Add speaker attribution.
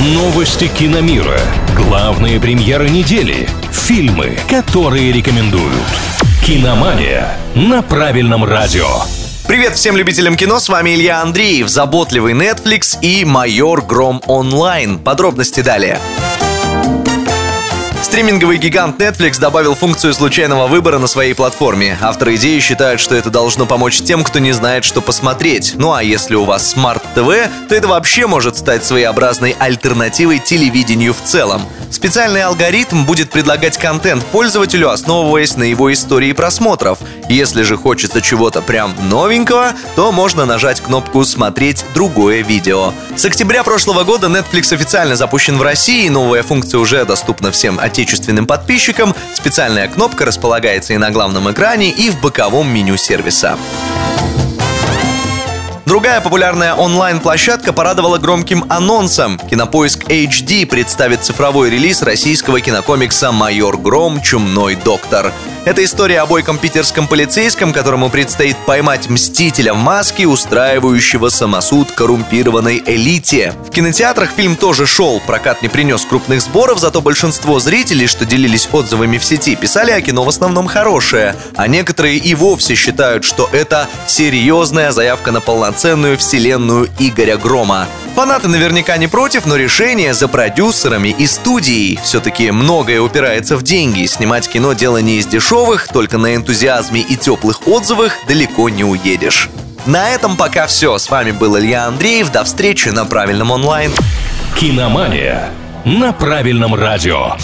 Speaker 1: Новости киномира. Главные премьеры недели. Фильмы, которые рекомендуют. Киномания на правильном радио.
Speaker 2: Привет всем любителям кино, с вами Илья Андреев, заботливый Netflix и майор Гром онлайн. Подробности далее. Стриминговый гигант Netflix добавил функцию случайного выбора на своей платформе. Авторы идеи считают, что это должно помочь тем, кто не знает, что посмотреть. Ну а если у вас TV, то это вообще может стать своеобразной альтернативой телевидению в целом. Специальный алгоритм будет предлагать контент пользователю, основываясь на его истории просмотров. Если же хочется чего-то прям новенького, то можно нажать кнопку «Смотреть другое видео». С октября прошлого года Netflix официально запущен в России, и новая функция уже доступна всем отечественным подписчикам. Специальная кнопка располагается и на главном экране, и в боковом меню сервиса. Другая популярная онлайн-площадка порадовала громким анонсом. Кинопоиск HD представит цифровой релиз российского кинокомикса «Майор Гром. Чумной доктор». Это история о бойком питерском полицейском, которому предстоит поймать мстителя в маске, устраивающего самосуд коррумпированной элите. В кинотеатрах фильм тоже шел, прокат не принес крупных сборов, зато большинство зрителей, что делились отзывами в сети, писали о кино в основном хорошее, а некоторые и вовсе считают, что это серьезная заявка на полноценную вселенную Игоря Грома. Фанаты наверняка не против, но решение за продюсерами и студией. Все-таки многое упирается в деньги. Снимать кино дело не из дешевых, только на энтузиазме и теплых отзывах далеко не уедешь. На этом пока все. С вами был Илья Андреев. До встречи на правильном онлайн.
Speaker 1: Киномания на правильном радио.